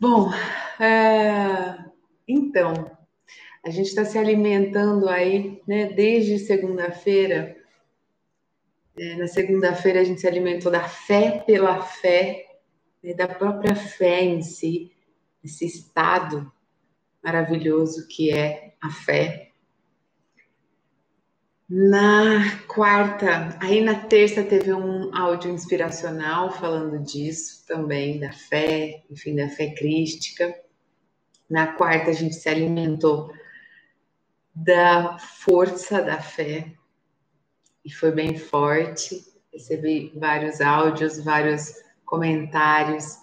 Bom, é... então, a gente está se alimentando aí, né, desde segunda-feira. É, na segunda-feira a gente se alimentou da fé pela fé, né, da própria fé em si, esse estado maravilhoso que é a fé. Na quarta, aí na terça teve um áudio inspiracional falando disso também, da fé, enfim, da fé crística. Na quarta, a gente se alimentou da força da fé e foi bem forte. Recebi vários áudios, vários comentários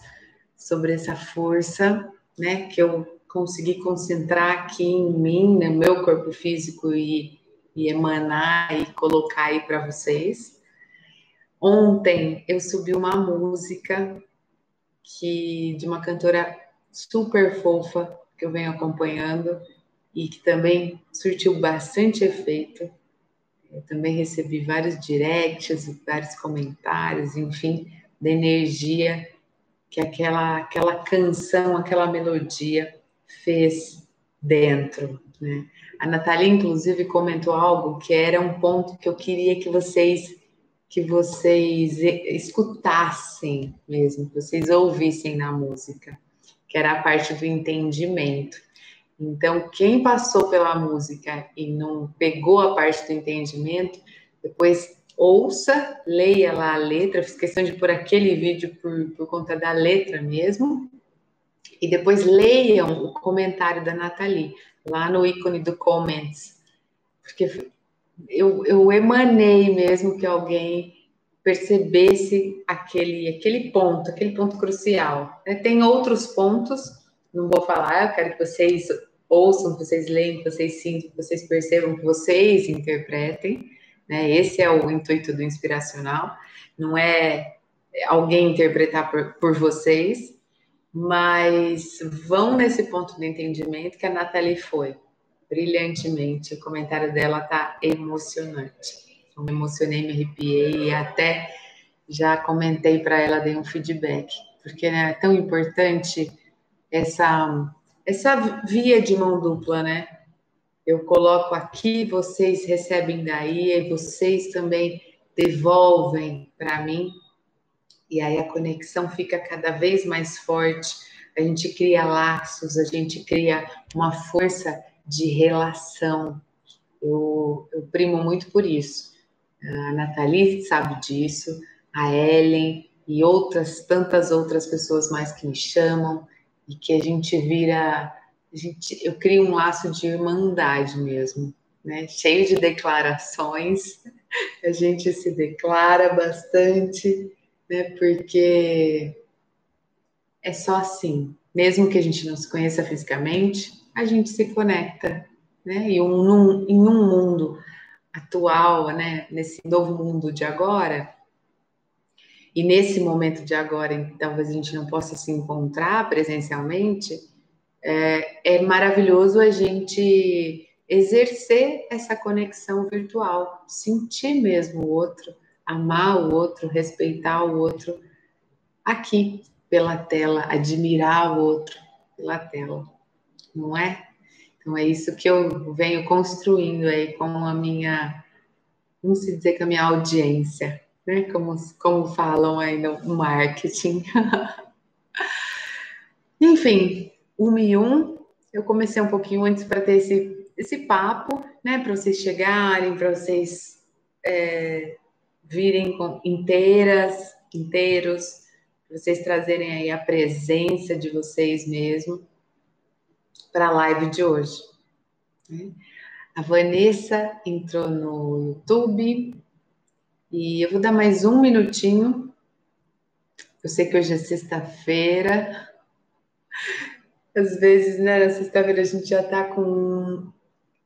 sobre essa força, né, que eu consegui concentrar aqui em mim, no meu corpo físico e e emanar e colocar aí para vocês. Ontem eu subi uma música que de uma cantora super fofa que eu venho acompanhando e que também surtiu bastante efeito. Eu também recebi vários directs, vários comentários, enfim, da energia que aquela aquela canção, aquela melodia fez dentro, né? A Natália, inclusive, comentou algo que era um ponto que eu queria que vocês que vocês escutassem mesmo, que vocês ouvissem na música, que era a parte do entendimento. Então, quem passou pela música e não pegou a parte do entendimento, depois ouça, leia lá a letra, fiz questão de pôr aquele vídeo por, por conta da letra mesmo, e depois leiam o comentário da Nathalie lá no ícone do comments, porque eu, eu emanei mesmo que alguém percebesse aquele, aquele ponto, aquele ponto crucial. Né? Tem outros pontos, não vou falar, eu quero que vocês ouçam, que vocês leiam, que vocês sintam, que vocês percebam, que vocês interpretem. Né? Esse é o intuito do inspiracional, não é alguém interpretar por, por vocês, mas vão nesse ponto de entendimento que a Nathalie foi brilhantemente. O comentário dela tá emocionante. Eu me emocionei, me arrepiei e até já comentei para ela, dei um feedback, porque né, é tão importante essa essa via de mão dupla, né? Eu coloco aqui, vocês recebem daí, e vocês também devolvem para mim e aí a conexão fica cada vez mais forte, a gente cria laços, a gente cria uma força de relação. Eu, eu primo muito por isso. A Nathalie sabe disso, a Ellen e outras, tantas outras pessoas mais que me chamam, e que a gente vira, a gente, eu crio um laço de irmandade mesmo, né? Cheio de declarações, a gente se declara bastante, né? Porque é só assim, mesmo que a gente não se conheça fisicamente, a gente se conecta, né? E um, num, em um mundo atual, né? Nesse novo mundo de agora, e nesse momento de agora, talvez a gente não possa se encontrar presencialmente, é, é maravilhoso a gente exercer essa conexão virtual, sentir mesmo o outro, amar o outro, respeitar o outro aqui pela tela, admirar o outro pela tela, não é? Então é isso que eu venho construindo aí com a minha, vamos dizer que a minha audiência, né? Como, como falam aí no marketing. Enfim, um e um, eu comecei um pouquinho antes para ter esse, esse papo, né? Para vocês chegarem, para vocês é, virem inteiras, inteiros, vocês trazerem aí a presença de vocês mesmo para a live de hoje. A Vanessa entrou no YouTube e eu vou dar mais um minutinho. Eu sei que hoje é sexta-feira. Às vezes, né, na sexta-feira a gente já está com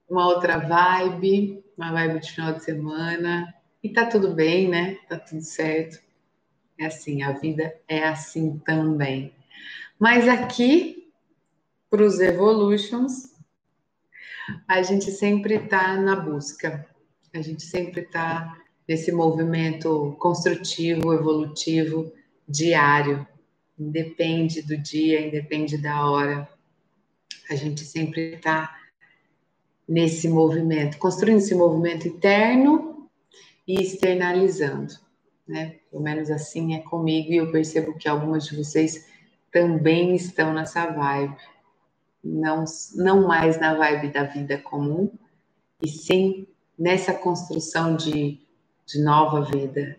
uma outra vibe, uma vibe de final de semana. E tá tudo bem, né? Tá tudo certo. É assim, a vida é assim também. Mas aqui, para os Evolutions, a gente sempre está na busca, a gente sempre está nesse movimento construtivo, evolutivo, diário, independe do dia, independe da hora. A gente sempre está nesse movimento, construindo esse movimento interno e externalizando, né? Pelo menos assim é comigo e eu percebo que algumas de vocês também estão nessa vibe. Não, não mais na vibe da vida comum, e sim nessa construção de, de nova vida,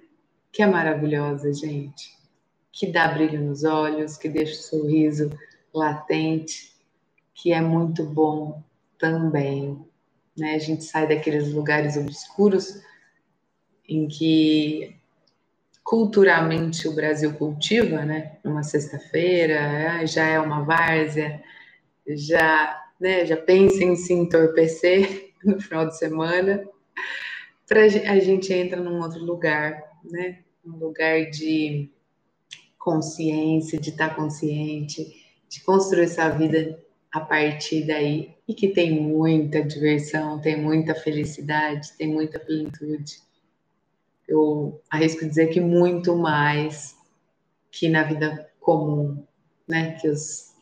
que é maravilhosa, gente que dá brilho nos olhos, que deixa o sorriso latente, que é muito bom também. Né? A gente sai daqueles lugares obscuros em que culturalmente o Brasil cultiva, né? Numa sexta-feira, ah, já é uma várzea, já, né, já pensa em se entorpecer no final de semana. Pra, a gente entra num outro lugar, né? Um lugar de consciência, de estar consciente, de construir essa vida a partir daí e que tem muita diversão, tem muita felicidade, tem muita plenitude. Eu arrisco dizer que muito mais que na vida comum, né, que os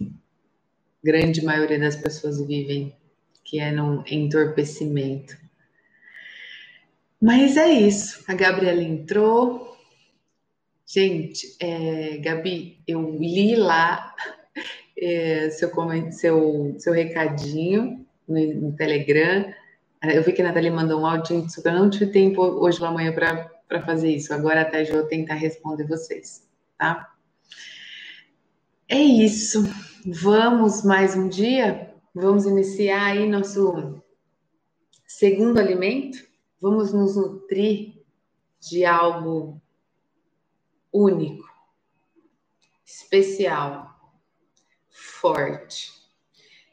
grande maioria das pessoas vivem, que é num entorpecimento. Mas é isso. A Gabriela entrou, Gente, é, Gabi, eu li lá é, seu, seu, seu recadinho no, no, Telegram. Eu vi que a Nathalie mandou um áudio, eu não tive tempo hoje pela manhã para fazer isso. Agora até vou tentar responder vocês, tá? É isso. Vamos mais um dia? Vamos iniciar aí nosso segundo alimento? Vamos nos nutrir de algo único, especial, forte.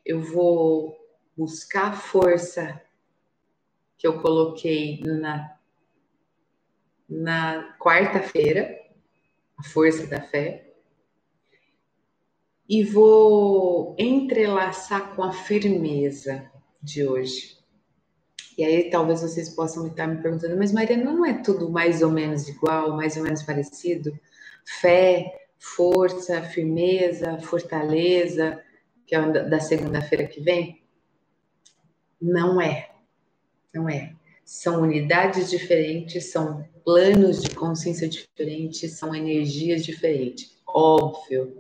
Eu vou buscar a força que eu coloquei na, na quarta-feira, a força da fé, e vou entrelaçar com a firmeza de hoje. E aí talvez vocês possam estar me perguntando, mas Mariana, não é tudo mais ou menos igual, mais ou menos parecido? Fé, força, firmeza, fortaleza, que é da segunda-feira que vem? Não é. Não é. São unidades diferentes, são planos de consciência diferentes, são energias diferentes. Óbvio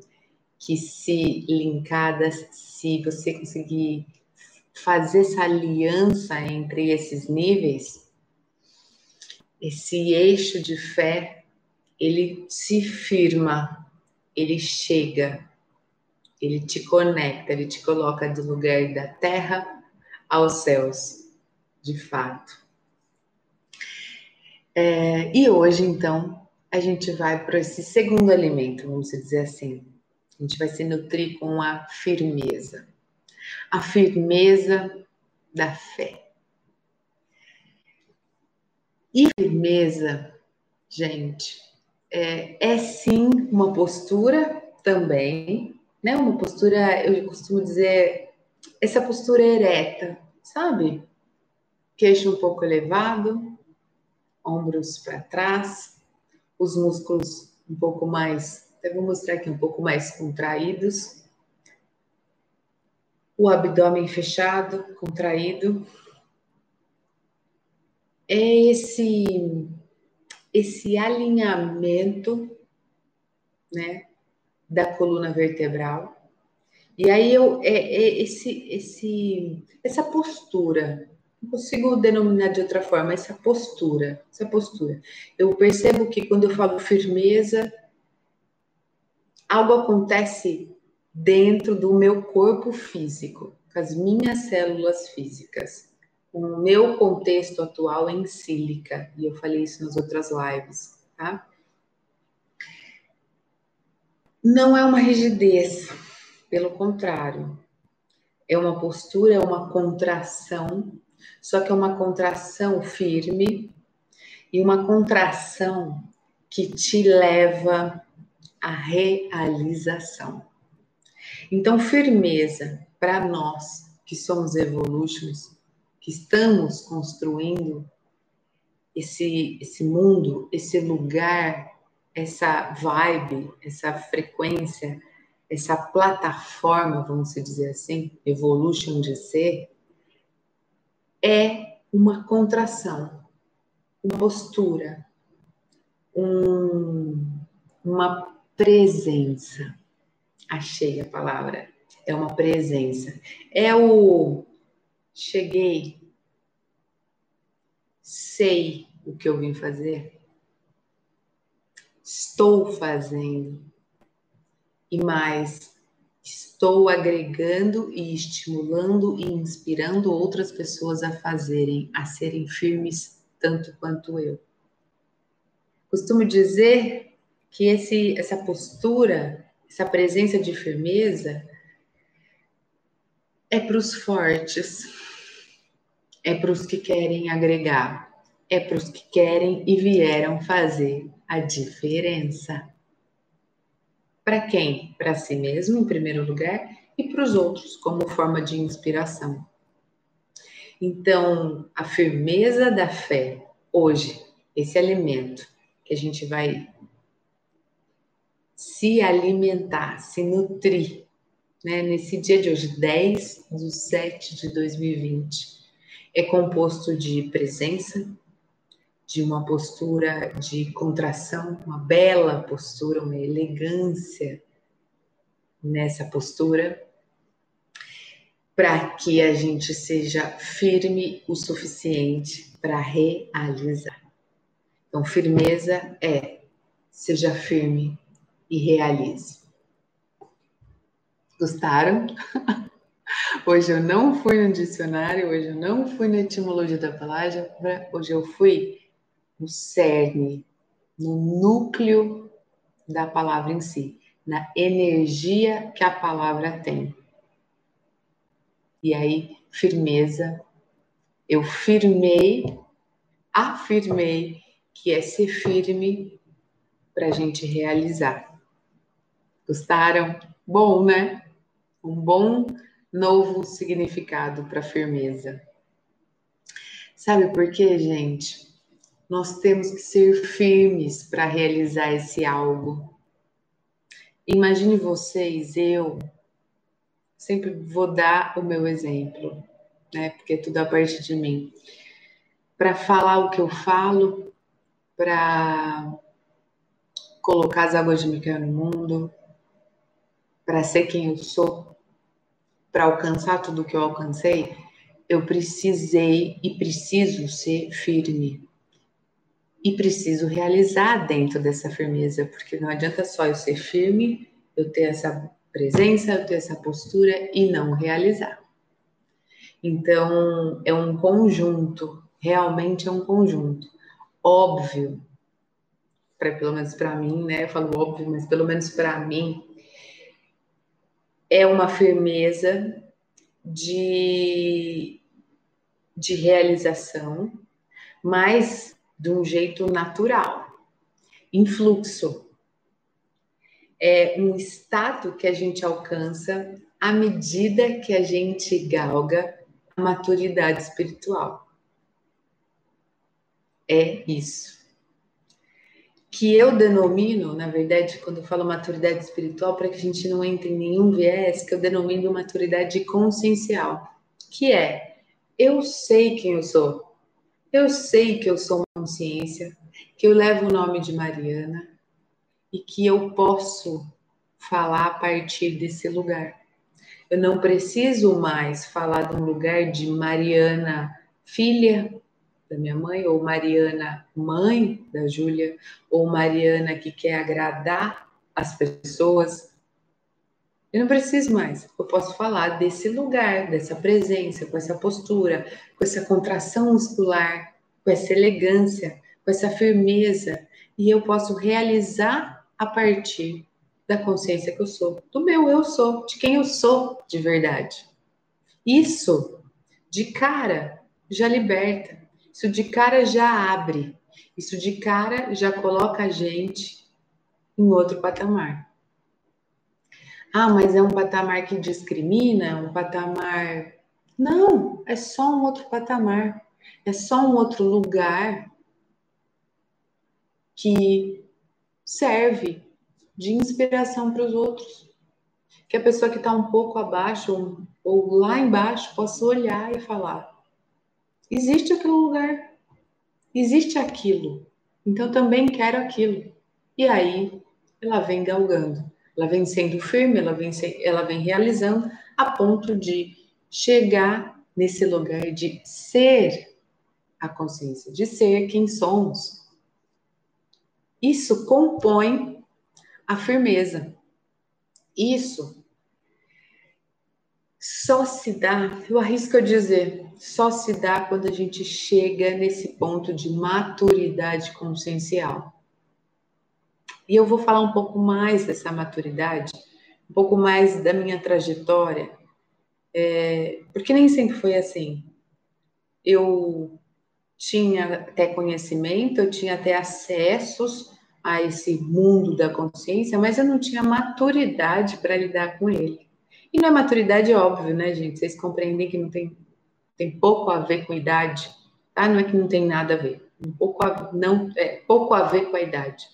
que se linkadas, se você conseguir fazer essa aliança entre esses níveis, esse eixo de fé, ele se firma, ele chega, ele te conecta, ele te coloca do lugar da terra aos céus, de fato. É, e hoje, então, a gente vai para esse segundo alimento, vamos dizer assim. A gente vai se nutrir com a firmeza a firmeza da fé. E firmeza, gente, é, é sim uma postura também, né? Uma postura, eu costumo dizer, essa postura ereta, sabe? Queixo um pouco elevado, ombros para trás, os músculos um pouco mais, até vou mostrar aqui um pouco mais contraídos o abdômen fechado, contraído. É esse esse alinhamento, né, da coluna vertebral. E aí eu é, é esse esse essa postura, não consigo denominar de outra forma, essa postura, essa postura. Eu percebo que quando eu falo firmeza, algo acontece dentro do meu corpo físico, com as minhas células físicas, com o meu contexto atual em sílica, e eu falei isso nas outras lives, tá? Não é uma rigidez, pelo contrário, é uma postura, é uma contração, só que é uma contração firme e uma contração que te leva à realização. Então, firmeza para nós que somos evolutions, que estamos construindo esse, esse mundo, esse lugar essa vibe, essa frequência, essa plataforma, vamos dizer assim, evolution de ser, é uma contração, uma postura, um, uma presença. Achei a palavra. É uma presença. É o cheguei, sei o que eu vim fazer, estou fazendo e mais, estou agregando e estimulando e inspirando outras pessoas a fazerem, a serem firmes tanto quanto eu. Costumo dizer que esse, essa postura, essa presença de firmeza é para os fortes, é para os que querem agregar, é para os que querem e vieram fazer a diferença. Para quem? Para si mesmo, em primeiro lugar, e para os outros, como forma de inspiração. Então, a firmeza da fé, hoje, esse alimento que a gente vai se alimentar, se nutrir, né, nesse dia de hoje, 10 de 7 de 2020, é composto de presença, de uma postura de contração, uma bela postura, uma elegância nessa postura, para que a gente seja firme o suficiente para realizar. Então, firmeza é seja firme e realize. Gostaram? Hoje eu não fui no dicionário, hoje eu não fui na etimologia da palavra, hoje eu fui no cerne, no núcleo da palavra em si, na energia que a palavra tem. E aí, firmeza, eu firmei, afirmei que é ser firme para a gente realizar. Gostaram? Bom, né? Um bom novo significado para firmeza. Sabe por quê, gente? Nós temos que ser firmes para realizar esse algo. Imagine vocês, eu sempre vou dar o meu exemplo, né? Porque é tudo a partir de mim. Para falar o que eu falo, para colocar as águas de Micael no mundo, para ser quem eu sou, para alcançar tudo que eu alcancei, eu precisei e preciso ser firme e preciso realizar dentro dessa firmeza, porque não adianta só eu ser firme, eu ter essa presença, eu ter essa postura e não realizar. Então, é um conjunto, realmente é um conjunto. Óbvio, pra, pelo menos para mim, né? Eu falo óbvio, mas pelo menos para mim, é uma firmeza de, de realização, mas de um jeito natural, em fluxo. É um estado que a gente alcança à medida que a gente galga a maturidade espiritual. É isso. Que eu denomino, na verdade, quando eu falo maturidade espiritual, para que a gente não entre em nenhum viés, que eu denomino maturidade consciencial, que é eu sei quem eu sou, eu sei que eu sou uma consciência, que eu levo o nome de Mariana e que eu posso falar a partir desse lugar. Eu não preciso mais falar de um lugar de Mariana, filha da minha mãe, ou Mariana, mãe da Júlia, ou Mariana que quer agradar as pessoas. Eu não preciso mais. Eu posso falar desse lugar, dessa presença, com essa postura, com essa contração muscular, com essa elegância, com essa firmeza. E eu posso realizar a partir da consciência que eu sou, do meu eu sou, de quem eu sou de verdade. Isso, de cara, já liberta. Isso de cara já abre. Isso de cara já coloca a gente em outro patamar. Ah, mas é um patamar que discrimina, um patamar. Não, é só um outro patamar. É só um outro lugar que serve de inspiração para os outros. Que a pessoa que está um pouco abaixo ou, ou lá embaixo possa olhar e falar: existe aquele lugar, existe aquilo, então também quero aquilo. E aí ela vem galgando, ela vem sendo firme, ela vem, ela vem realizando a ponto de chegar nesse lugar de ser a consciência, de ser quem somos. Isso compõe a firmeza. Isso só se dá, eu arrisco a dizer, só se dá quando a gente chega nesse ponto de maturidade consciencial. E eu vou falar um pouco mais dessa maturidade, um pouco mais da minha trajetória, é, porque nem sempre foi assim. Eu tinha até conhecimento, eu tinha até acessos a esse mundo da consciência, mas eu não tinha maturidade para lidar com ele. E não é maturidade óbvio, né, gente? Vocês compreendem que não tem, tem pouco a ver com idade, tá? Não é que não tem nada a ver. Um pouco a, não, é, pouco a ver com a idade.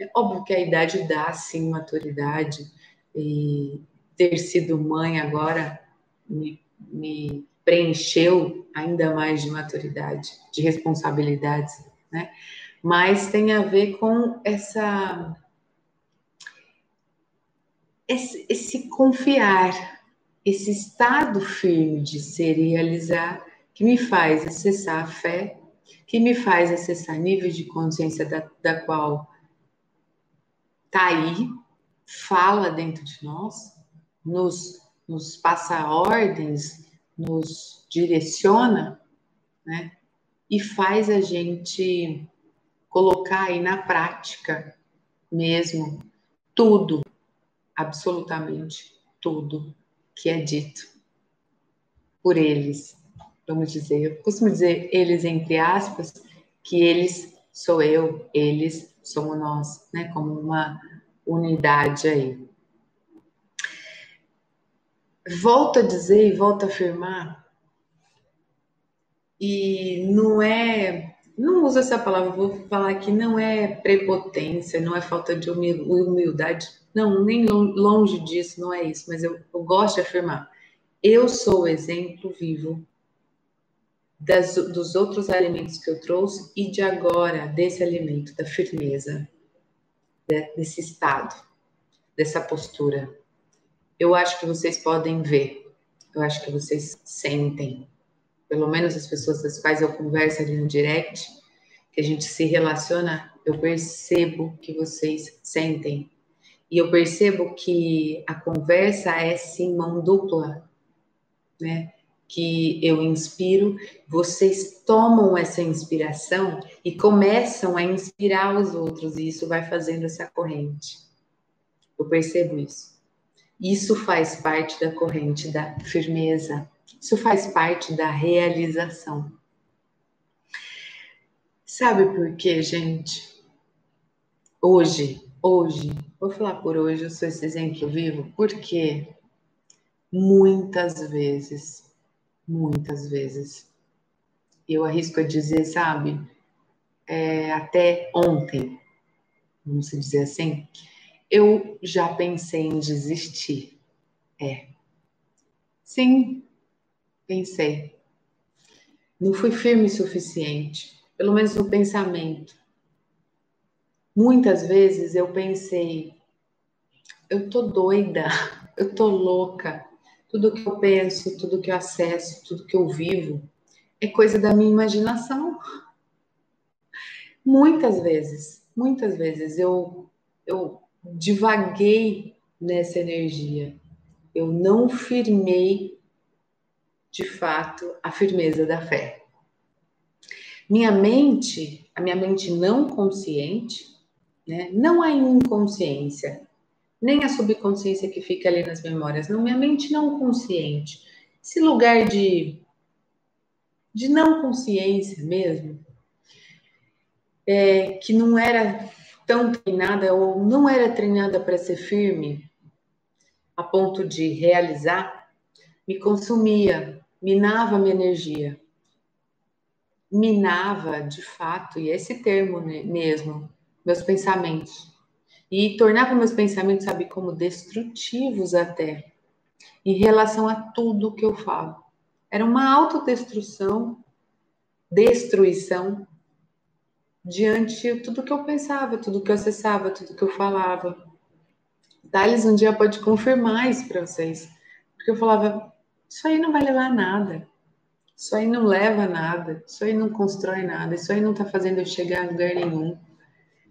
É óbvio que a idade dá, sim, maturidade. E ter sido mãe agora me, me preencheu ainda mais de maturidade, de responsabilidades, né? Mas tem a ver com essa esse, esse confiar, esse estado firme de ser e realizar que me faz acessar a fé, que me faz acessar níveis de consciência da, da qual está aí, fala dentro de nós, nos, nos passa ordens, nos direciona, né? E faz a gente colocar aí na prática mesmo tudo, absolutamente tudo que é dito por eles. Vamos dizer, eu costumo dizer eles entre aspas, que eles sou eu, eles somos nós, né? Como uma unidade aí. Volto a dizer e volto a afirmar, e não é, não uso essa palavra, vou falar que não é prepotência, não é falta de humildade, não, nem longe disso, não é isso, mas eu, eu gosto de afirmar. Eu sou o exemplo vivo das, dos outros alimentos que eu trouxe e de agora, desse alimento, da firmeza, desse estado, dessa postura. Eu acho que vocês podem ver, eu acho que vocês sentem, pelo menos as pessoas das quais eu converso ali no direct, que a gente se relaciona, eu percebo que vocês sentem. E eu percebo que a conversa é sim mão dupla, né? Que eu inspiro, vocês tomam essa inspiração e começam a inspirar os outros, e isso vai fazendo essa corrente. Eu percebo isso. Isso faz parte da corrente da firmeza, isso faz parte da realização. Sabe por quê, gente? Hoje, hoje, vou falar por hoje, eu sou esse exemplo vivo, porque muitas vezes muitas vezes. Eu arrisco a dizer, sabe, é, até ontem, vamos dizer assim, eu já pensei em desistir. É. Sim, pensei. Não fui firme o suficiente, pelo menos no pensamento. Muitas vezes eu pensei, eu tô doida, eu tô louca, tudo que eu penso, tudo que eu acesso, tudo que eu vivo é coisa da minha imaginação. Muitas vezes, muitas vezes eu, eu divaguei nessa energia. Eu não firmei de fato a firmeza da fé. Minha mente, a minha mente não consciente, né? não a inconsciência, nem a subconsciência que fica ali nas memórias, não, minha mente não consciente. Esse lugar de, de não consciência mesmo, é, que não era tão treinada ou não era treinada para ser firme a ponto de realizar, me consumia, minava minha energia. Minava, de fato, e esse termo mesmo, meus pensamentos e tornava meus pensamentos, sabe, como destrutivos até, em relação a tudo que eu falo. Era uma autodestrução, destruição diante de tudo que eu pensava, tudo que eu acessava, tudo que eu falava. Thales um dia pode confirmar isso para vocês, porque eu falava, isso aí não vai levar a nada. Isso aí não leva a nada, isso aí não constrói nada, isso aí não está fazendo eu chegar a lugar nenhum.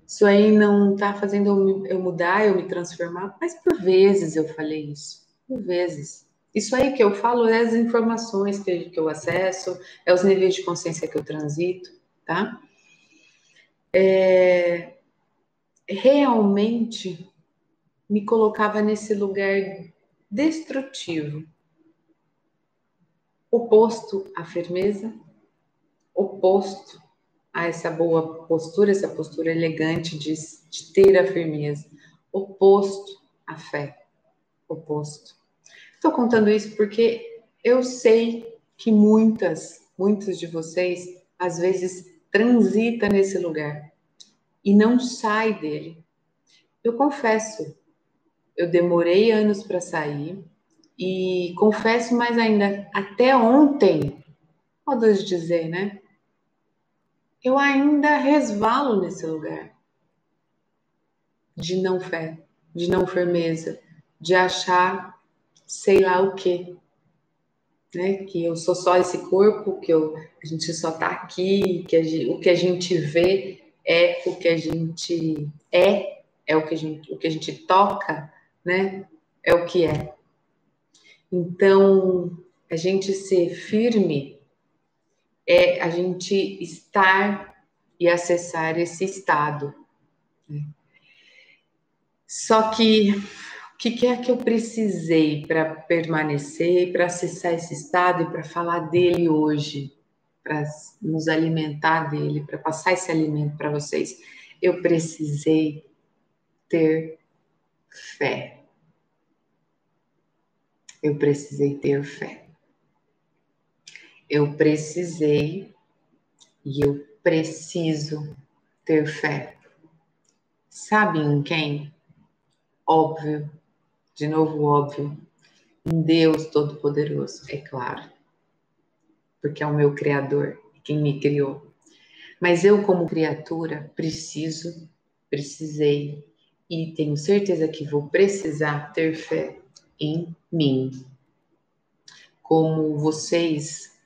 Isso aí não está fazendo eu mudar, eu me transformar. Mas por vezes eu falei isso, por vezes. Isso aí que eu falo é as informações que, eu acesso, é os níveis de consciência que eu transito, tá? É, realmente me colocava nesse lugar destrutivo, oposto à firmeza, oposto a essa boa postura, essa postura elegante de, de ter a firmeza, oposto à fé, oposto. Estou contando isso porque eu sei que muitas, muitos de vocês, às vezes, transita nesse lugar e não sai dele. Eu confesso, eu demorei anos para sair e confesso mais ainda, até ontem, modo dizer, né? Eu ainda resvalo nesse lugar de não fé, de não firmeza, de achar sei lá o quê, né? Que eu sou só esse corpo, que eu, a gente só tá aqui, que o que a gente vê é o que a gente é, é o que a gente, o que a gente toca, né? É o que é. Então, a gente ser firme é a gente estar e acessar esse estado. Né? Só que o que, que é que eu precisei para permanecer, para acessar esse estado e para falar dele hoje, para nos alimentar dele, para passar esse alimento para vocês? Eu precisei ter fé. Eu precisei ter fé. Eu precisei e eu preciso ter fé. Sabe em quem? Óbvio de novo, óbvio, em Deus Todo-Poderoso, é claro, porque é o meu Criador, quem me criou. Mas eu, como criatura, preciso, precisei e tenho certeza que vou precisar ter fé em mim. Como vocês,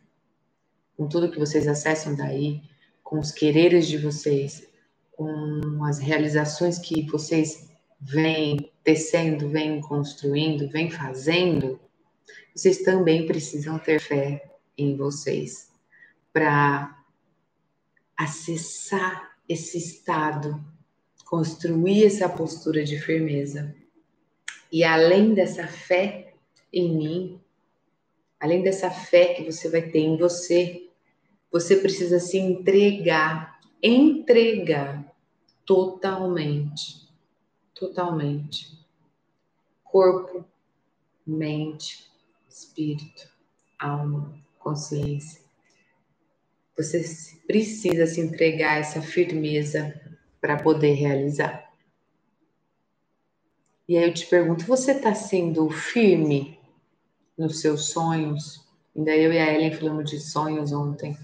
com tudo que vocês acessam daí, com os quereres de vocês, com as realizações que vocês vem tecendo, vem construindo, vem fazendo, vocês também precisam ter fé em vocês para acessar esse estado, construir essa postura de firmeza. E além dessa fé em mim, além dessa fé que você vai ter em você, você precisa se entregar, entregar totalmente totalmente. Corpo, mente, espírito, alma, consciência. Você precisa se entregar essa firmeza para poder realizar. E aí eu te pergunto, você está sendo firme nos seus sonhos? Ainda eu e a Ellen falamos de sonhos ontem.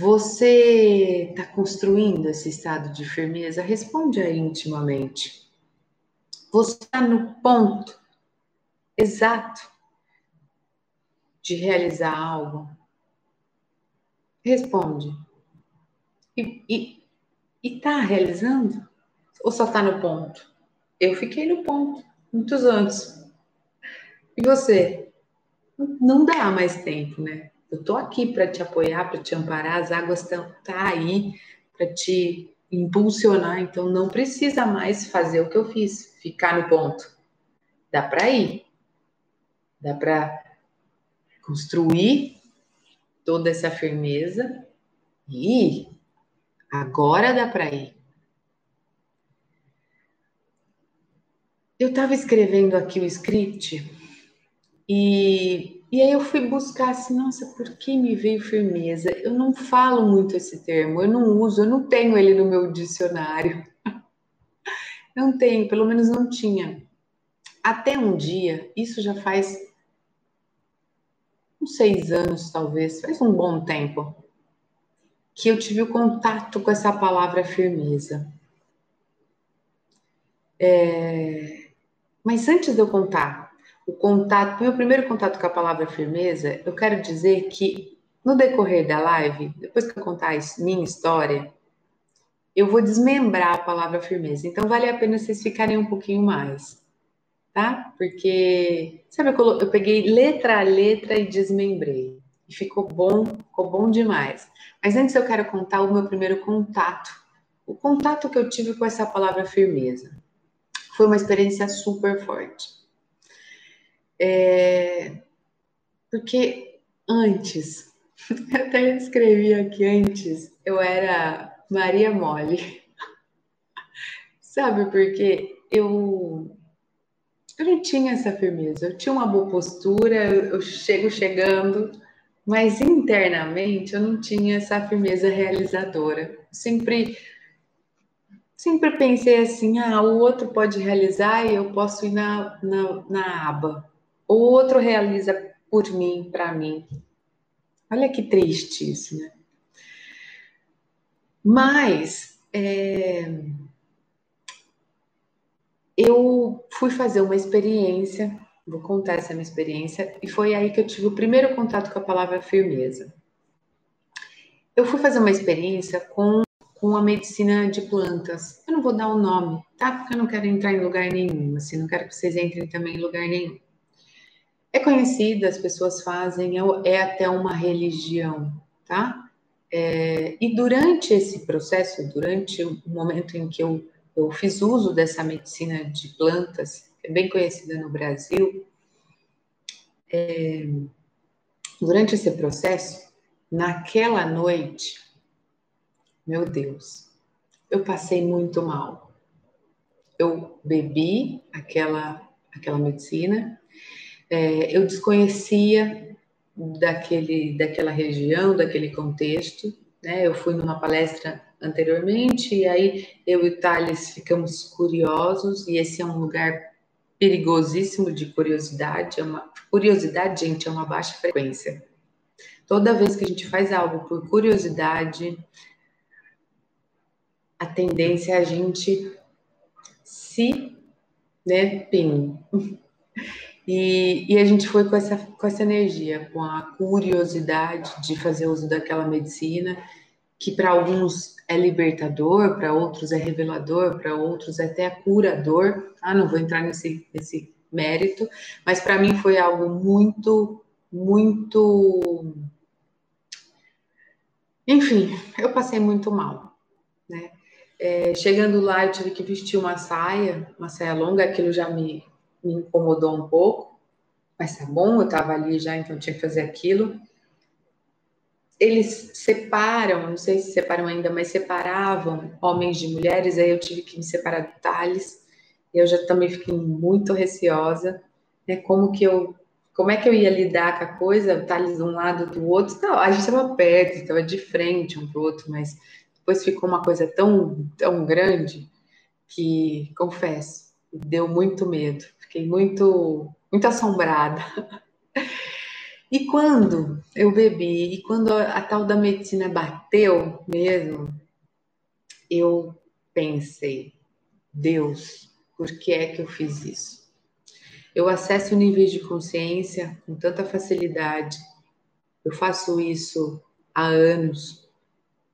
Você está construindo esse estado de firmeza? Responde aí intimamente. Você está no ponto exato de realizar algo? Responde. E está realizando? Ou só está no ponto? Eu fiquei no ponto muitos anos. E você? Não dá mais tempo, né? Eu estou aqui para te apoiar, para te amparar, as águas estão tá aí para te impulsionar, então não precisa mais fazer o que eu fiz, ficar no ponto. Dá para ir. Dá para construir toda essa firmeza e agora dá para ir. Eu estava escrevendo aqui o script e e aí eu fui buscar assim, nossa, por que me veio firmeza? Eu não falo muito esse termo, eu não uso, eu não tenho ele no meu dicionário. Não tenho, pelo menos não tinha. Até um dia, isso já faz uns seis anos, talvez, faz um bom tempo, que eu tive o contato com essa palavra firmeza. É... Mas antes de eu contar o contato, meu primeiro contato com a palavra firmeza, eu quero dizer que no decorrer da live, depois que eu contar a minha história, eu vou desmembrar a palavra firmeza. Então vale a pena vocês ficarem um pouquinho mais, tá? Porque, sabe, eu peguei letra a letra e desmembrei. E ficou bom, ficou bom demais. Mas antes eu quero contar o meu primeiro contato. O contato que eu tive com essa palavra firmeza. Foi uma experiência super forte. É... Porque antes, até escrevi aqui antes, eu era Maria Mole. Sabe por quê? Eu, eu não tinha essa firmeza. Eu tinha uma boa postura, eu chego chegando, mas internamente eu não tinha essa firmeza realizadora. Sempre sempre pensei assim: ah, o outro pode realizar e eu posso ir na, na, na aba. O outro realiza por mim, para mim. Olha que triste isso, né? Mas é, eu fui fazer uma experiência, vou contar essa minha experiência, e foi aí que eu tive o primeiro contato com a palavra firmeza. Eu fui fazer uma experiência com, com a medicina de plantas. Eu não vou dar o nome, tá? Porque eu não quero entrar em lugar nenhum, assim, não quero que vocês entrem também em lugar nenhum. É conhecida, as pessoas fazem, é, é até uma religião, tá? É, e durante esse processo, durante o momento em que eu, eu fiz uso dessa medicina de plantas, que é bem conhecida no Brasil, é, durante esse processo, naquela noite, meu Deus, eu passei muito mal. Eu bebi aquela, aquela medicina, é, eu desconhecia daquele, daquela região, daquele contexto. Né? Eu fui numa palestra anteriormente e aí eu e Thales ficamos curiosos e esse é um lugar perigosíssimo de curiosidade. É uma, curiosidade, gente, é uma baixa frequência. Toda vez que a gente faz algo por curiosidade, a tendência é a gente se, né, pin. E, e, a gente foi com essa, com essa energia, com a curiosidade de fazer uso daquela medicina, que para alguns é libertador, para outros é revelador, para outros é até curador. Ah, não vou entrar nesse, nesse mérito, mas para mim foi algo muito, muito. Enfim, eu passei muito mal, né? É, chegando lá, eu tive que vestir uma saia, uma saia longa, aquilo já me me incomodou um pouco, mas tá bom, eu estava ali já, então tinha que fazer aquilo. Eles separam, não sei se separam ainda, mas separavam homens de mulheres, aí eu tive que me separar do Thales, eu já também fiquei muito receosa, né, como que eu, como é que eu ia lidar com a coisa, o Thales de um lado, do outro, não, a gente estava perto, estava de frente um pro outro, mas depois ficou uma coisa tão, tão grande, que, confesso, deu muito medo. Fiquei muito, muito assombrada. E quando eu bebi, e quando a tal da medicina bateu mesmo, eu pensei, Deus, por que é que eu fiz isso? Eu acesso níveis de consciência com tanta facilidade. Eu faço isso há anos,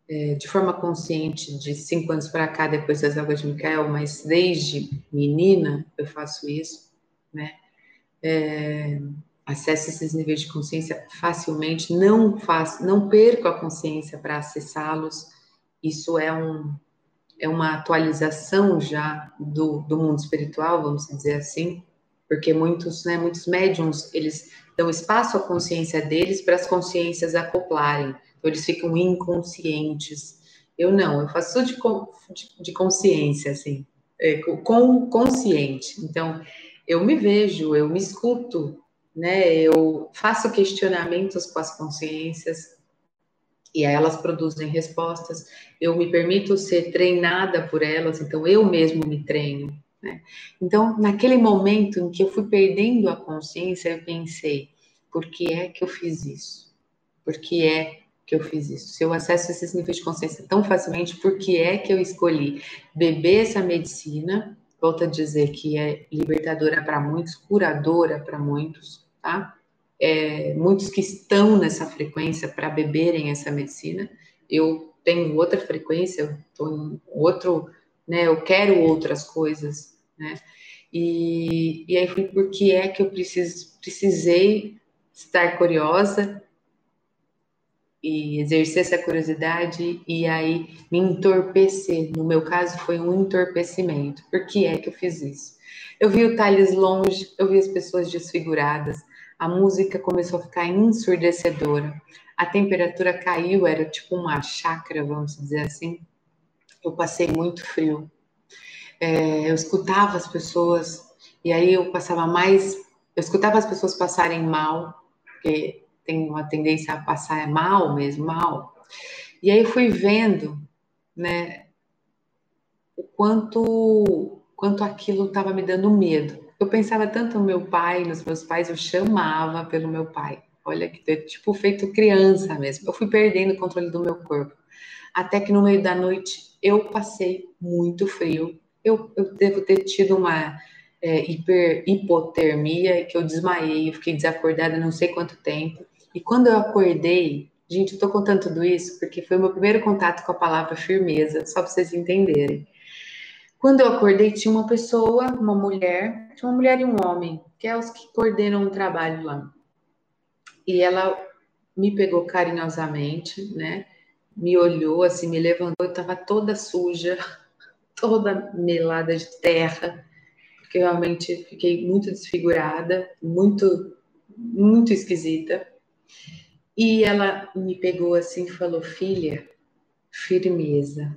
é, de forma consciente, de cinco anos para cá, depois das águas de Micael, mas desde menina eu faço isso né? É, acesse esses níveis de consciência facilmente, não faço, não perco a consciência para acessá-los. Isso é um é uma atualização já do, do mundo espiritual, vamos dizer assim, porque muitos, né, muitos médiums, eles dão espaço à consciência deles para as consciências acoplarem. Então, eles ficam inconscientes. Eu não, eu faço de, de, de consciência, assim, é, com consciente. Então, eu me vejo, eu me escuto, né? Eu faço questionamentos com as consciências e elas produzem respostas. Eu me permito ser treinada por elas, então eu mesmo me treino. Né? Então, naquele momento em que eu fui perdendo a consciência, eu pensei: por que é que eu fiz isso? Por que é que eu fiz isso? Se eu acesso esses níveis de consciência tão facilmente, por que é que eu escolhi beber essa medicina? Volto a dizer que é libertadora para muitos, curadora para muitos, tá? é, muitos que estão nessa frequência para beberem essa medicina. Eu tenho outra frequência, eu estou em outro, né? Eu quero outras coisas, né? E, e aí foi porque é que eu precisei estar curiosa e exercer essa curiosidade e aí me entorpecer. No meu caso, foi um entorpecimento. Por que é que eu fiz isso? Eu vi o Thales longe, eu vi as pessoas desfiguradas, a música começou a ficar ensurdecedora. A temperatura caiu, era tipo uma chácara, vamos dizer assim. Eu passei muito frio. É, eu escutava as pessoas, e aí eu passava mais. Eu escutava as pessoas passarem mal, porque tem uma tendência a passar mal mesmo, mal. E aí eu fui vendo, né, o quanto, quanto aquilo estava me dando medo eu pensava tanto no meu pai, nos meus pais, eu chamava pelo meu pai. Olha que tipo feito criança mesmo. Eu fui perdendo o controle do meu corpo. Até que no meio da noite eu passei muito frio. Eu, eu devo ter tido uma é, hiper, hipotermia que eu desmaiei, eu fiquei desacordada não sei quanto tempo. E quando eu acordei, gente, eu tô contando tudo isso porque foi o meu primeiro contato com a palavra firmeza, só para vocês entenderem. Quando eu acordei, tinha uma pessoa, uma mulher, tinha uma mulher e um homem, que é os que coordenam o trabalho lá. E ela me pegou carinhosamente, né? Me olhou, assim, me levantou, eu estava toda suja, toda melada de terra, porque realmente fiquei muito desfigurada, muito, muito esquisita. E ela me pegou assim e falou: Filha, firmeza.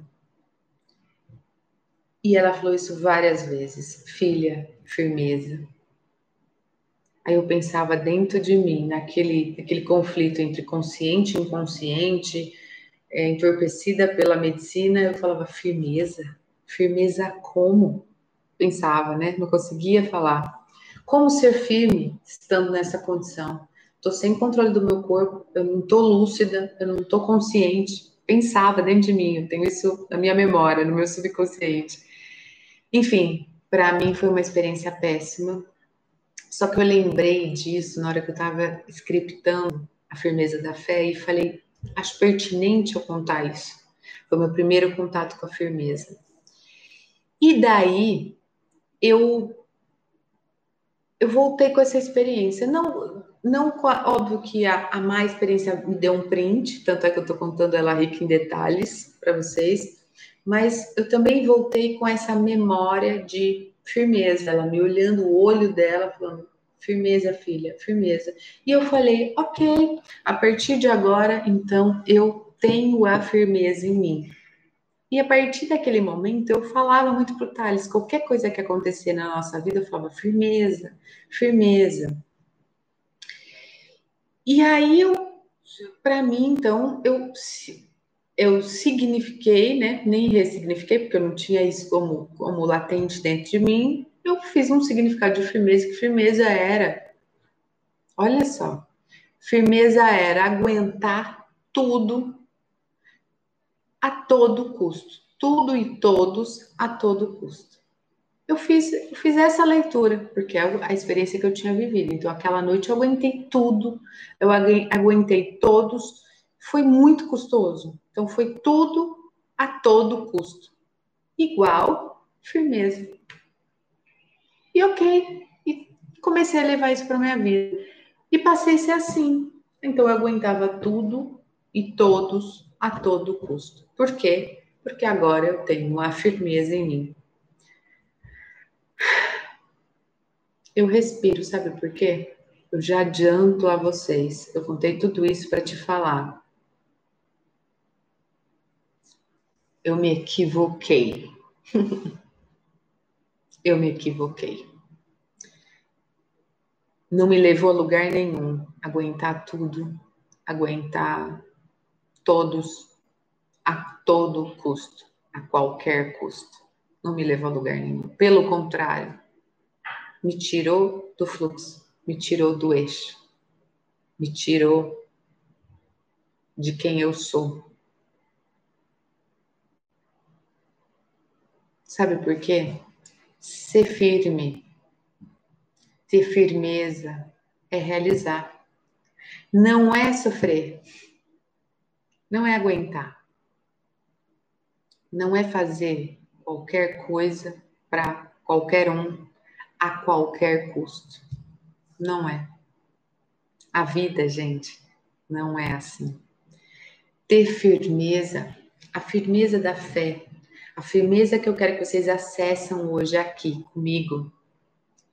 E ela falou isso várias vezes: filha, firmeza. Aí eu pensava dentro de mim, naquele, naquele conflito entre consciente e inconsciente, é, entorpecida pela medicina, eu falava: firmeza? Firmeza como? Pensava, né? Não conseguia falar. Como ser firme estando nessa condição? Estou sem controle do meu corpo, eu não estou lúcida, eu não estou consciente. Pensava dentro de mim, eu tenho isso na minha memória, no meu subconsciente. Enfim, para mim foi uma experiência péssima. Só que eu lembrei disso na hora que eu estava scriptando a firmeza da fé e falei, acho pertinente eu contar isso. Foi meu primeiro contato com a firmeza. E daí eu eu voltei com essa experiência. Não, não óbvio que a, a má experiência me deu um print, tanto é que eu estou contando ela rica em detalhes para vocês mas eu também voltei com essa memória de firmeza, ela me olhando o olho dela, falando: firmeza, filha, firmeza. E eu falei: ok, a partir de agora, então eu tenho a firmeza em mim. E a partir daquele momento eu falava muito pro Thales, qualquer coisa que acontecer na nossa vida, eu falava firmeza, firmeza. E aí para mim, então, eu eu signifiquei, né? Nem ressignifiquei, porque eu não tinha isso como, como latente dentro de mim. Eu fiz um significado de firmeza, que firmeza era, olha só, firmeza era aguentar tudo a todo custo, tudo e todos a todo custo. Eu fiz, eu fiz essa leitura, porque é a experiência que eu tinha vivido. Então, aquela noite eu aguentei tudo, eu aguentei todos, foi muito custoso. Então foi tudo a todo custo. Igual firmeza. E ok, e comecei a levar isso para minha vida. E passei a ser assim. Então eu aguentava tudo e todos a todo custo. Por quê? Porque agora eu tenho uma firmeza em mim. Eu respiro, sabe por quê? Eu já adianto a vocês. Eu contei tudo isso para te falar eu me equivoquei. eu me equivoquei. Não me levou a lugar nenhum aguentar tudo, aguentar todos a todo custo, a qualquer custo. Não me levou a lugar nenhum. Pelo contrário, me tirou do fluxo, me tirou do eixo, me tirou de quem eu sou. Sabe por quê? Ser firme, ter firmeza é realizar. Não é sofrer. Não é aguentar. Não é fazer qualquer coisa para qualquer um a qualquer custo. Não é. A vida, gente, não é assim. Ter firmeza, a firmeza da fé, a firmeza que eu quero que vocês acessam hoje aqui comigo,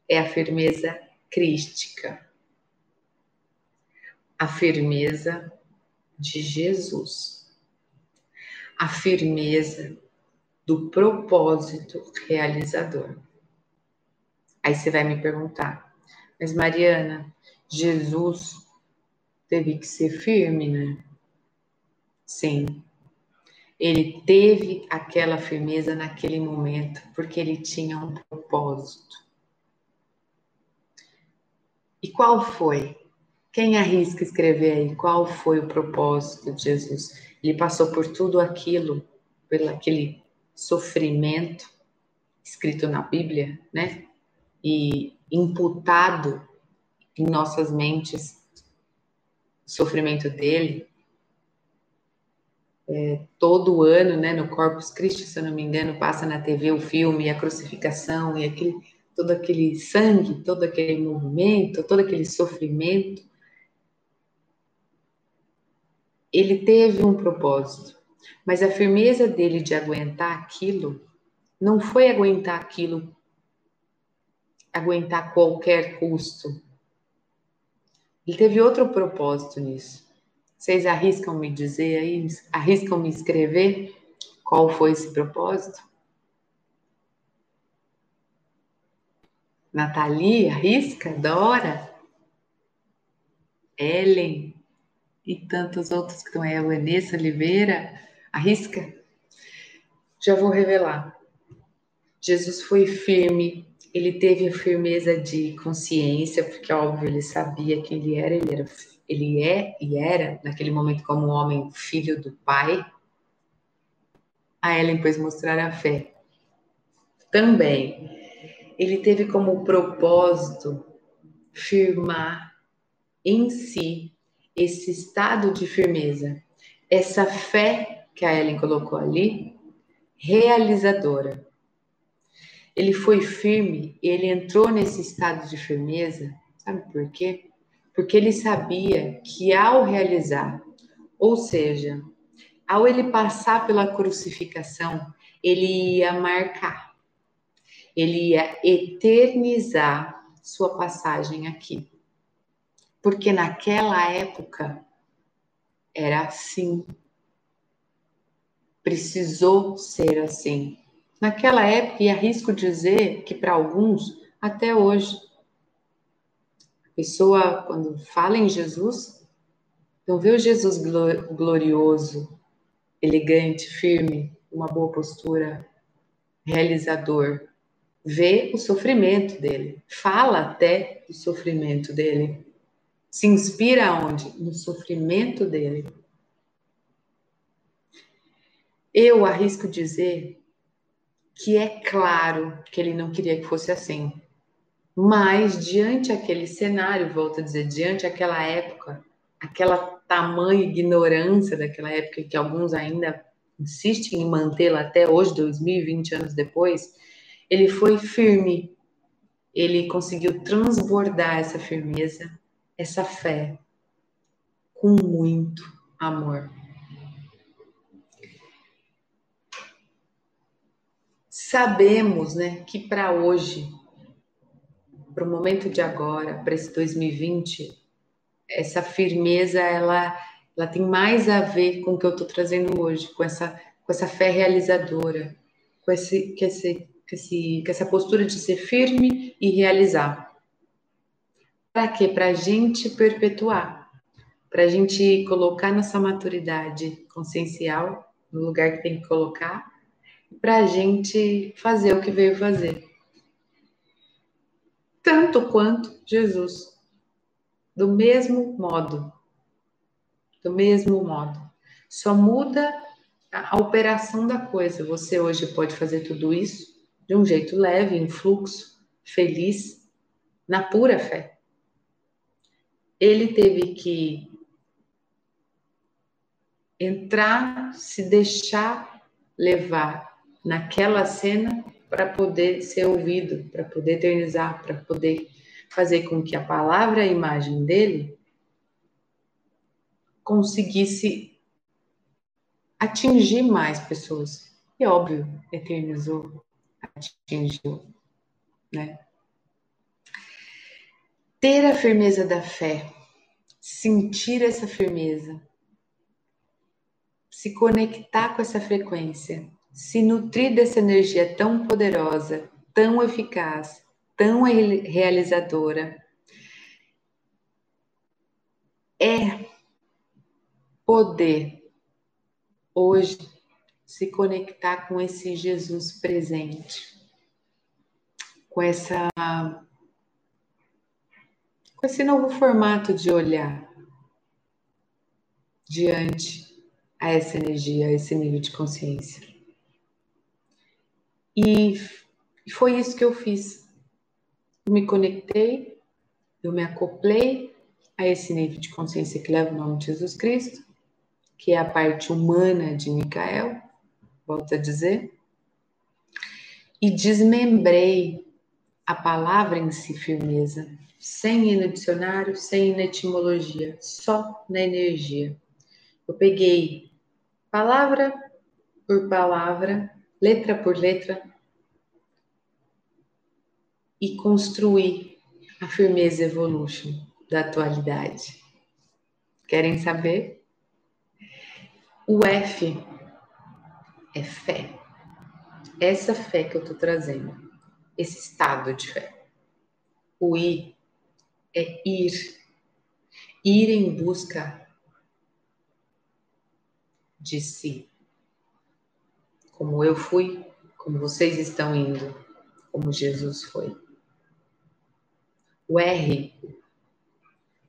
é a firmeza crística. A firmeza de Jesus. A firmeza do propósito realizador. Aí você vai me perguntar, mas Mariana, Jesus teve que ser firme, né? Sim. Ele teve aquela firmeza naquele momento, porque ele tinha um propósito. E qual foi? Quem arrisca escrever aí qual foi o propósito de Jesus? Ele passou por tudo aquilo, pelo aquele sofrimento escrito na Bíblia, né? E imputado em nossas mentes o sofrimento dele. É, todo ano, né, no Corpus Christi, se eu não me engano, passa na TV o filme, a crucificação e aquele todo aquele sangue, todo aquele movimento, todo aquele sofrimento, ele teve um propósito, mas a firmeza dele de aguentar aquilo não foi aguentar aquilo, aguentar qualquer custo. Ele teve outro propósito nisso. Vocês arriscam me dizer aí, arriscam me escrever qual foi esse propósito? Nathalie, Arrisca, Dora, Ellen e tantos outros que estão aí, a Vanessa Oliveira, Arrisca. Já vou revelar. Jesus foi firme, ele teve a firmeza de consciência, porque óbvio ele sabia quem ele era, ele era, ele é e era naquele momento como homem, filho do Pai. A Ellen pois mostrar a fé. Também ele teve como propósito firmar em si esse estado de firmeza, essa fé que a Ellen colocou ali, realizadora. Ele foi firme, ele entrou nesse estado de firmeza, sabe por quê? Porque ele sabia que ao realizar, ou seja, ao ele passar pela crucificação, ele ia marcar ele ia eternizar sua passagem aqui. Porque naquela época era assim. Precisou ser assim. Naquela época, e arrisco dizer que para alguns, até hoje, a pessoa, quando fala em Jesus, não vê o Jesus glorioso, elegante, firme, uma boa postura, realizador vê o sofrimento dele, fala até do sofrimento dele, se inspira onde? No sofrimento dele. Eu arrisco dizer que é claro que ele não queria que fosse assim. Mas diante aquele cenário, volto a dizer, diante aquela época, aquela tamanha ignorância daquela época que alguns ainda insistem em mantê-la até hoje, 2020 anos depois, ele foi firme, ele conseguiu transbordar essa firmeza, essa fé, com muito amor. Sabemos, né, que para hoje, para o momento de agora, para esse 2020, essa firmeza ela, ela tem mais a ver com o que eu estou trazendo hoje, com essa, com essa fé realizadora, com esse, com esse com, esse, com essa postura de ser firme e realizar. Para quê? Para a gente perpetuar. para a gente colocar nossa maturidade consciencial no lugar que tem que colocar, para a gente fazer o que veio fazer. Tanto quanto Jesus. Do mesmo modo. Do mesmo modo. Só muda a, operação da coisa. Você hoje pode fazer tudo isso de um jeito leve, em fluxo, feliz, na pura fé. Ele teve que entrar, se deixar levar naquela cena para poder ser ouvido, para poder eternizar, para poder fazer com que a palavra e a imagem dele conseguisse atingir mais pessoas. E óbvio, eternizou, atingiu, né? Ter a firmeza da fé, sentir essa firmeza, se conectar com essa frequência, se nutrir dessa energia tão poderosa, tão eficaz, tão realizadora, é poder hoje se conectar com esse Jesus presente, com essa com esse novo formato de olhar diante a essa energia, a esse nível de consciência. E foi isso que eu fiz. Eu me conectei, eu me acoplei a esse nível de consciência que leva o nome de Jesus Cristo, que é a parte humana de Micael, volto a dizer, e desmembrei a palavra em si, firmeza, sem ir no dicionário, sem ir na etimologia, só na energia. Eu peguei palavra por palavra, letra por letra, e construir a firmeza evolution da atualidade. Querem saber? O F é fé. Essa fé que eu estou trazendo, esse estado de fé. O I é ir. Ir em busca de si. Como eu fui, como vocês estão indo, como Jesus foi. O R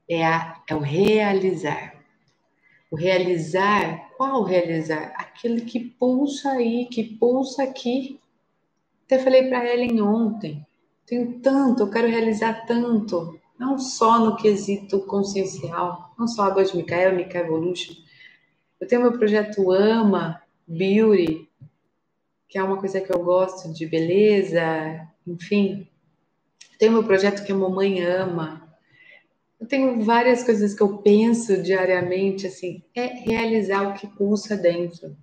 é, a, é o realizar. O realizar, qual realizar? Aquele que pulsa aí, que pulsa aqui. Até falei para Ellen ontem, tenho tanto, eu quero realizar tanto, não só no quesito consciencial, não só Água de Micael, Micael Evolution, eu tenho meu projeto Ama Beauty, que é uma coisa que eu gosto de beleza, enfim. Tenho meu projeto que a mamãe ama. Eu tenho várias coisas que eu penso diariamente, assim, é realizar o que pulsa dentro.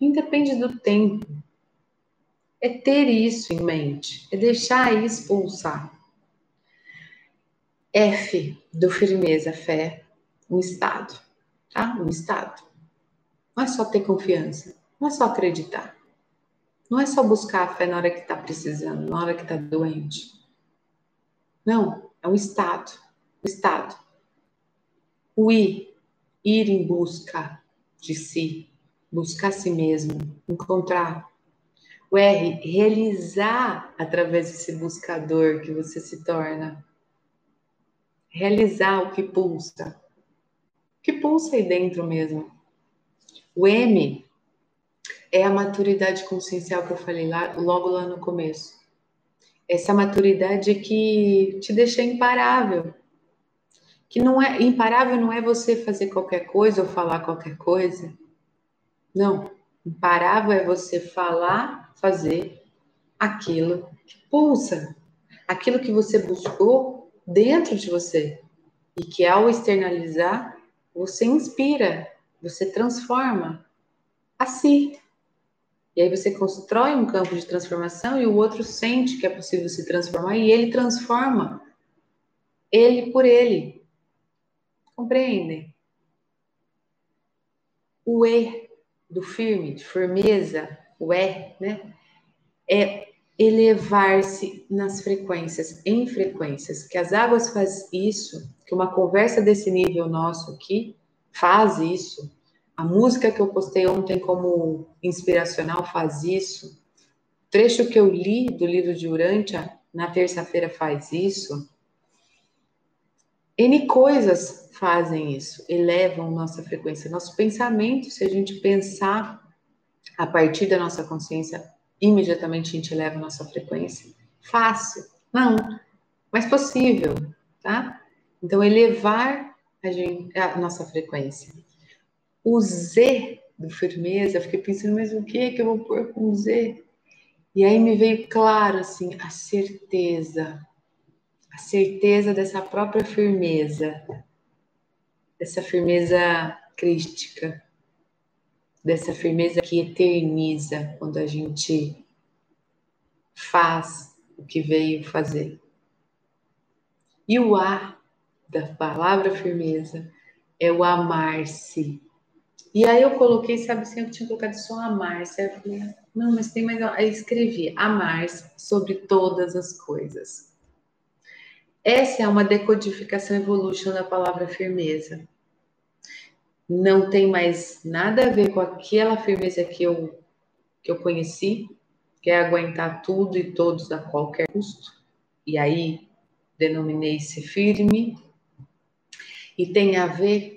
Independe do tempo. É ter isso em mente, é deixar isso pulsar. F do firmeza, fé, um estado tá? Um estado. Não é só ter confiança, não é só acreditar. Não é só buscar a fé na hora que está precisando, na hora que está doente. Não, é um estado. O estado. O ir, ir em busca de si, buscar si mesmo, encontrar. O R, realizar através desse buscador que você se torna. Realizar o que pulsa que pulsa aí dentro mesmo. O M é a maturidade consciencial que eu falei lá, logo lá no começo. Essa maturidade que te deixa imparável. Que não é imparável não é você fazer qualquer coisa ou falar qualquer coisa. Não, imparável é você falar, fazer aquilo que pulsa, aquilo que você buscou dentro de você e que ao externalizar você inspira, você transforma a si. E aí você constrói um campo de transformação e o outro sente que é possível se transformar e ele transforma. Ele por ele. Compreendem? O E do firme, de firmeza, o E, né? É elevar-se nas frequências, em frequências, que as águas faz isso, que uma conversa desse nível nosso aqui faz isso, a música que eu postei ontem como inspiracional faz isso, o trecho que eu li do livro de Urântia na terça-feira faz isso. N coisas fazem isso, elevam nossa frequência, nosso pensamento, se a gente pensar a partir da nossa consciência, imediatamente a gente eleva nossa frequência. Fácil? Não, mas possível, tá? Então, elevar a, gente, a nossa frequência. O Z do firmeza, eu fiquei pensando, mas o que que eu vou pôr com Z? E aí me veio claro, assim, a certeza, a certeza dessa própria firmeza, dessa firmeza crística, dessa firmeza que eterniza quando a gente faz o que veio fazer. E o A da palavra firmeza é o amar-se. E aí eu coloquei, sabe assim, eu tinha colocado só amar-se. Aí eu falei, não, mas tem mais. Aí escrevi amar-se sobre todas as coisas. Essa é uma decodificação evolution da palavra firmeza não tem mais nada a ver com aquela firmeza que eu, que eu conheci, que é aguentar tudo e todos a qualquer custo. E aí denominei-se firme. E tem a ver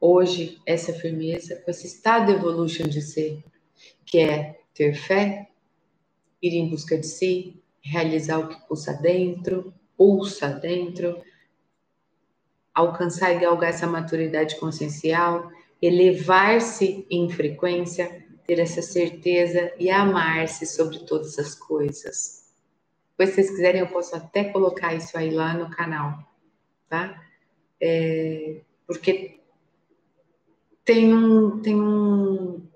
hoje essa firmeza com esse estado evolution de ser, que é ter fé, ir em busca de si, realizar o que pulsa dentro, pulsa dentro, alcançar e galgar essa maturidade consciencial, elevar-se em frequência, ter essa certeza e amar-se sobre todas as coisas. Depois, se vocês quiserem, eu posso até colocar isso aí lá no canal, tá? É, porque tem um, tem um,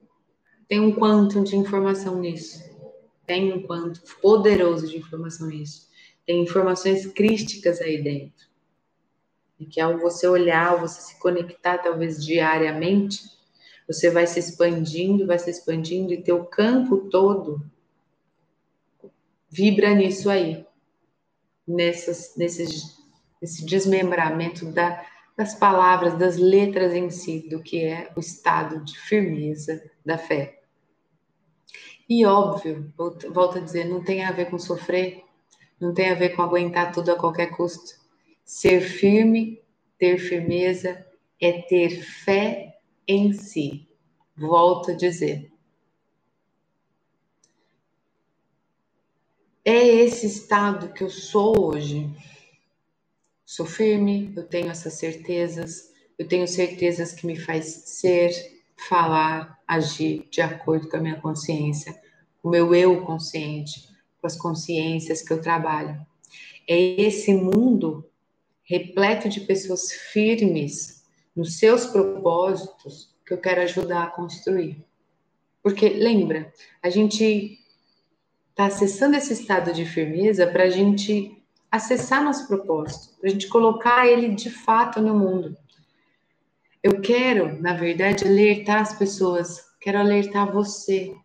tem um quanto de informação nisso. Tem um quanto poderoso de informação nisso. Tem informações crísticas aí dentro e que ao você olhar, você se conectar talvez diariamente, você vai se expandindo, vai se expandindo e teu campo todo vibra nisso aí, nessas, nesse, nesse desmembramento da, das palavras, das letras em si, do que é o estado de firmeza da fé. E óbvio, volto a dizer, não tem a ver com sofrer, não tem a ver com aguentar tudo a qualquer custo Ser firme, ter firmeza, é ter fé em si. Volto a dizer. É esse estado que eu sou hoje. Sou firme, eu tenho essas certezas, eu tenho certezas que me faz ser, falar, agir de acordo com a minha consciência, o meu eu consciente, com as consciências que eu trabalho. É esse mundo repleto de pessoas firmes nos seus propósitos que eu quero ajudar a construir. Porque lembra, a gente está acessando esse estado de firmeza para a gente acessar nosso propósito, a gente colocar ele de fato no mundo. Eu quero, na verdade, alertar as pessoas, quero alertar você,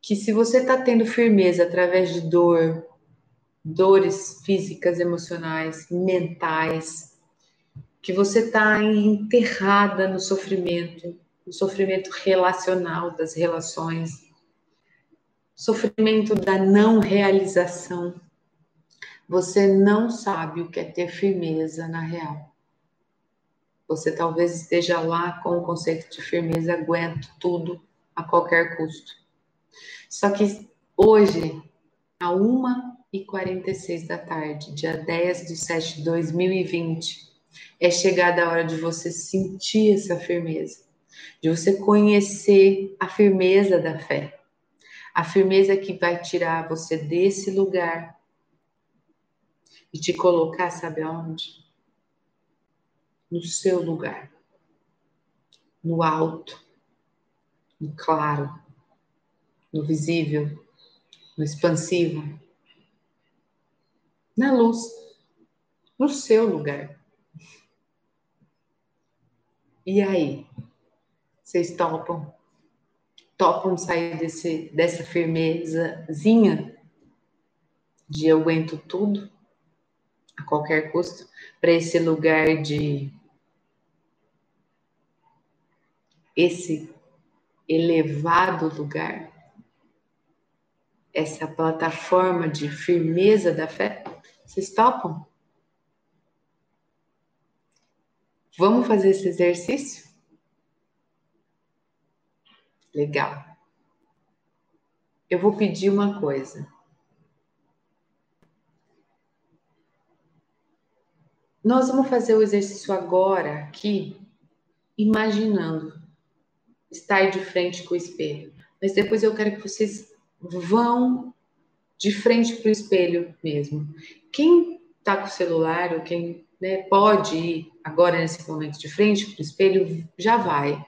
que se você está tendo firmeza através de dor, dores físicas, emocionais, mentais, que você está enterrada no sofrimento, no sofrimento relacional das relações, sofrimento da não realização. Você não sabe o que é ter firmeza na real. Você talvez esteja lá com o conceito de firmeza, aguento tudo a qualquer custo. Só que hoje, a uma e 46 da tarde, dia 10 de 7 de 2020, é chegada a hora de você sentir essa firmeza, de você conhecer a firmeza da fé, a firmeza que vai tirar você desse lugar e te colocar, sabe aonde? No seu lugar, no alto, no claro, no visível, no expansivo na luz, no seu lugar. E aí? Vocês topam? Topam sair desse, dessa firmezazinha de eu aguento tudo a qualquer custo para esse lugar de esse elevado lugar, essa plataforma de firmeza da fé? Vocês topam? Vamos fazer esse exercício? Legal. Eu vou pedir uma coisa. Nós vamos fazer o exercício agora aqui, imaginando estar de frente com o espelho. Mas depois eu quero que vocês vão de frente para o espelho mesmo. Quem está com o celular ou quem né, pode ir agora nesse momento de frente para o espelho, já vai.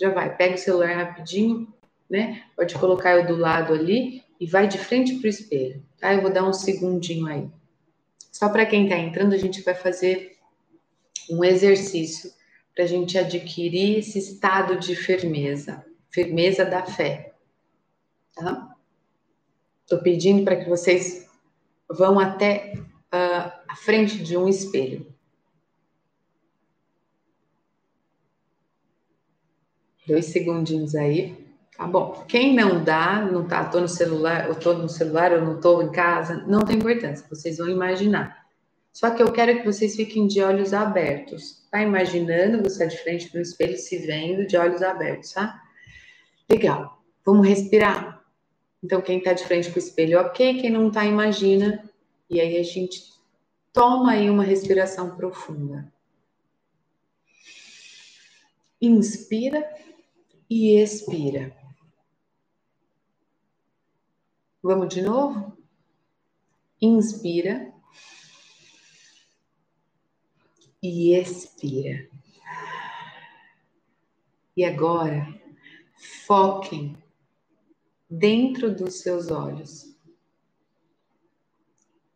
Já vai. Pega o celular rapidinho, né? Pode colocar eu do lado ali e vai de frente para o espelho, tá? Eu vou dar um segundinho aí. Só para quem está entrando, a gente vai fazer um exercício para a gente adquirir esse estado de firmeza, firmeza da fé, tá? Estou pedindo para que vocês vão até uh, a frente de um espelho. Dois segundinhos aí. Tá bom. Quem não dá, não tá, tô no celular, eu tô no celular, eu não tô em casa, não tem importância, vocês vão imaginar. Só que eu quero que vocês fiquem de olhos abertos. Tá imaginando você de frente no espelho, se vendo de olhos abertos, tá? Legal. Vamos respirar. Então, quem tá de frente com o espelho, ok. Quem não tá, imagina. E aí a gente toma aí uma respiração profunda. Inspira e expira. Vamos de novo? Inspira e expira. E agora, foquem dentro dos seus olhos.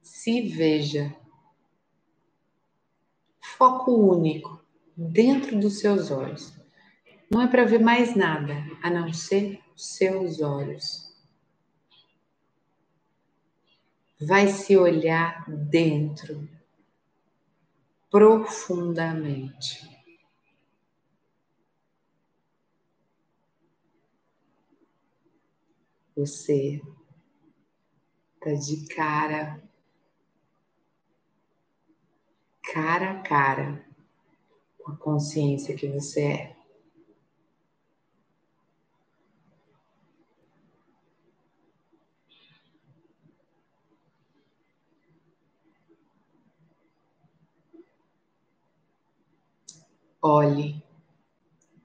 Se veja. Foco único dentro dos seus olhos. Não é para ver mais nada a não ser os seus olhos. Vai se olhar dentro profundamente. Você está de cara, cara a cara com a consciência que você é. Olhe,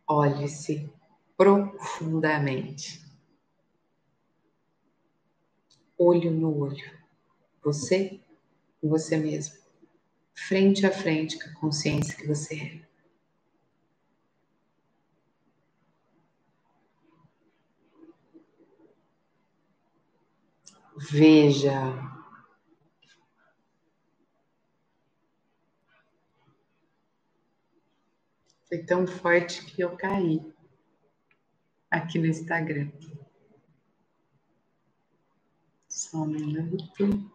olhe-se profundamente. Olho no olho. Você e você mesmo. Frente a frente com a consciência que você é. Veja Foi tão forte que eu caí aqui no Instagram. Só um minuto.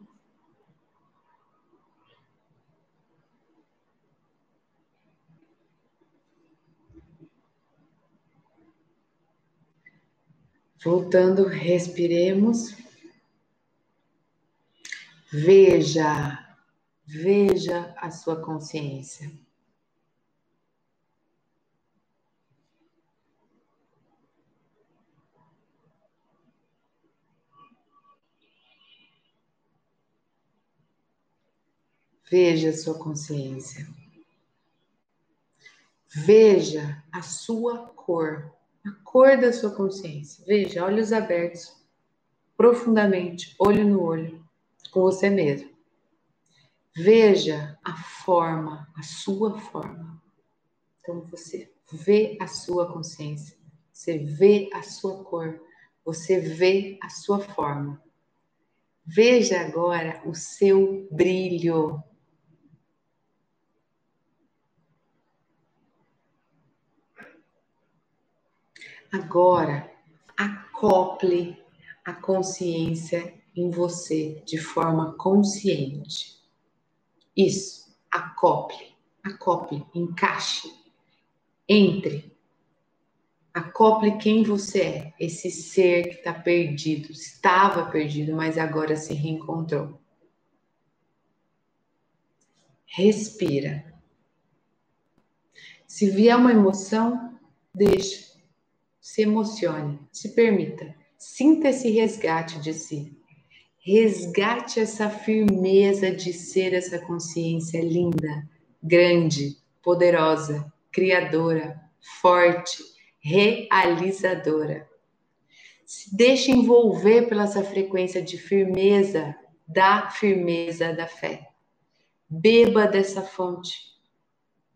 Voltando, respiremos. Veja, veja a sua consciência. Veja a sua consciência. Veja a sua cor, a cor da sua consciência. Veja, olhos abertos, profundamente, olho no olho, com você mesmo. Veja a forma, a sua forma. Então você vê a sua consciência, você vê a sua cor, você vê a sua forma. Veja agora o seu brilho, Agora, acople a consciência em você de forma consciente. Isso, acople, acople, encaixe, entre, acople quem você é, esse ser que está perdido, estava perdido, mas agora se reencontrou. Respira. Se vier uma emoção, deixa. Se emocione, se permita. Sinta esse resgate de si. Resgate essa firmeza de ser essa consciência linda, grande, poderosa, criadora, forte, realizadora. Se deixe envolver pela essa frequência de firmeza, da firmeza da fé. Beba dessa fonte.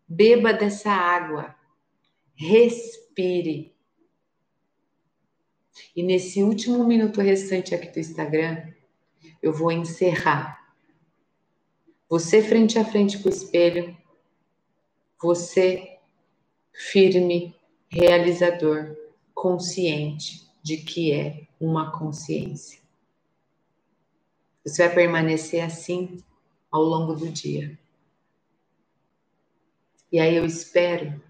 Beba dessa água. Respire. E nesse último minuto restante aqui do Instagram, eu vou encerrar. Você frente a frente com o espelho, você firme, realizador, consciente de que é uma consciência. Você vai permanecer assim ao longo do dia. E aí eu espero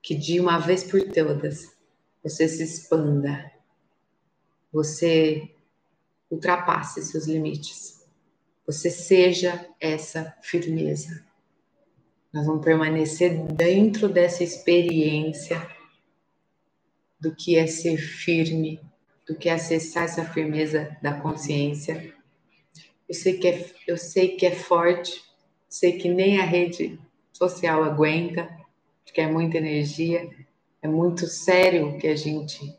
que de uma vez por todas você se expanda, você ultrapasse seus limites, você seja essa firmeza. Nós vamos permanecer dentro dessa experiência do que é ser firme, do que é acessar essa firmeza da consciência. Eu sei que é, eu sei que é forte, sei que nem a rede social aguenta, porque é muita energia, é muito sério o que a gente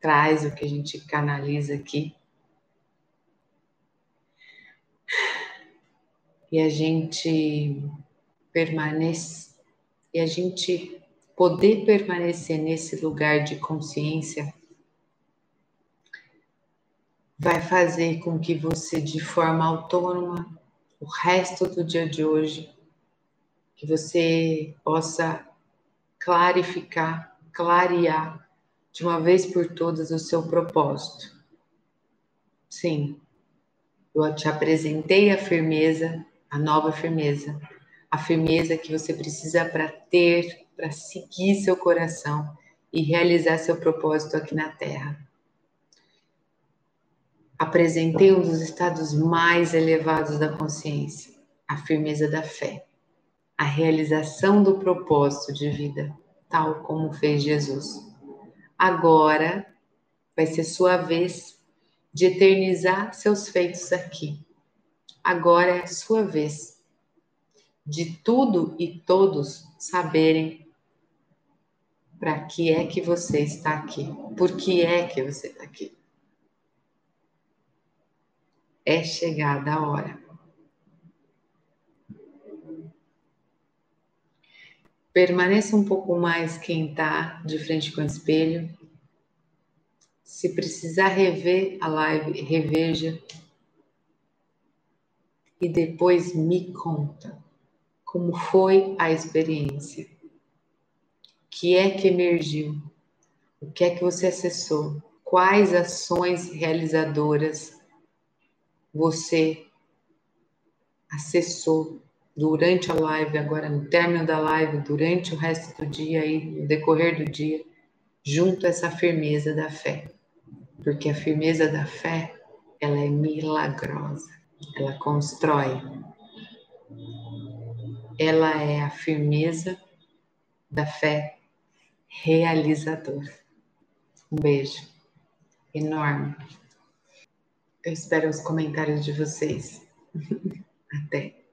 traz, o que a gente canaliza aqui. E a gente permanece, e a gente poder permanecer nesse lugar de consciência vai fazer com que você, de forma autônoma, o resto do dia de hoje, que você possa clarificar, clarear de uma vez por todas o seu propósito. Sim, eu te apresentei a firmeza, a nova firmeza, a firmeza que você precisa para ter, para seguir seu coração e realizar seu propósito aqui na Terra. Apresentei um dos estados mais elevados da consciência, a firmeza da fé, a realização do propósito de vida, tal como fez Jesus. Agora vai ser sua vez de eternizar seus feitos aqui. Agora é sua vez de tudo e todos saberem para que é que você está aqui, por que é que você está aqui. É chegada a hora. Permaneça um pouco mais quem está de frente com o espelho se precisar rever a live, reveja. E depois me conta como foi a experiência. O que é que emergiu? O que é que você acessou? Quais ações realizadoras você acessou durante a live, agora no término da live, durante o resto do dia e no decorrer do dia, junto a essa firmeza da fé porque a firmeza da fé, ela é milagrosa, ela constrói. Ela é a firmeza da fé realizadora. Um beijo enorme. Eu espero os comentários de vocês. Até.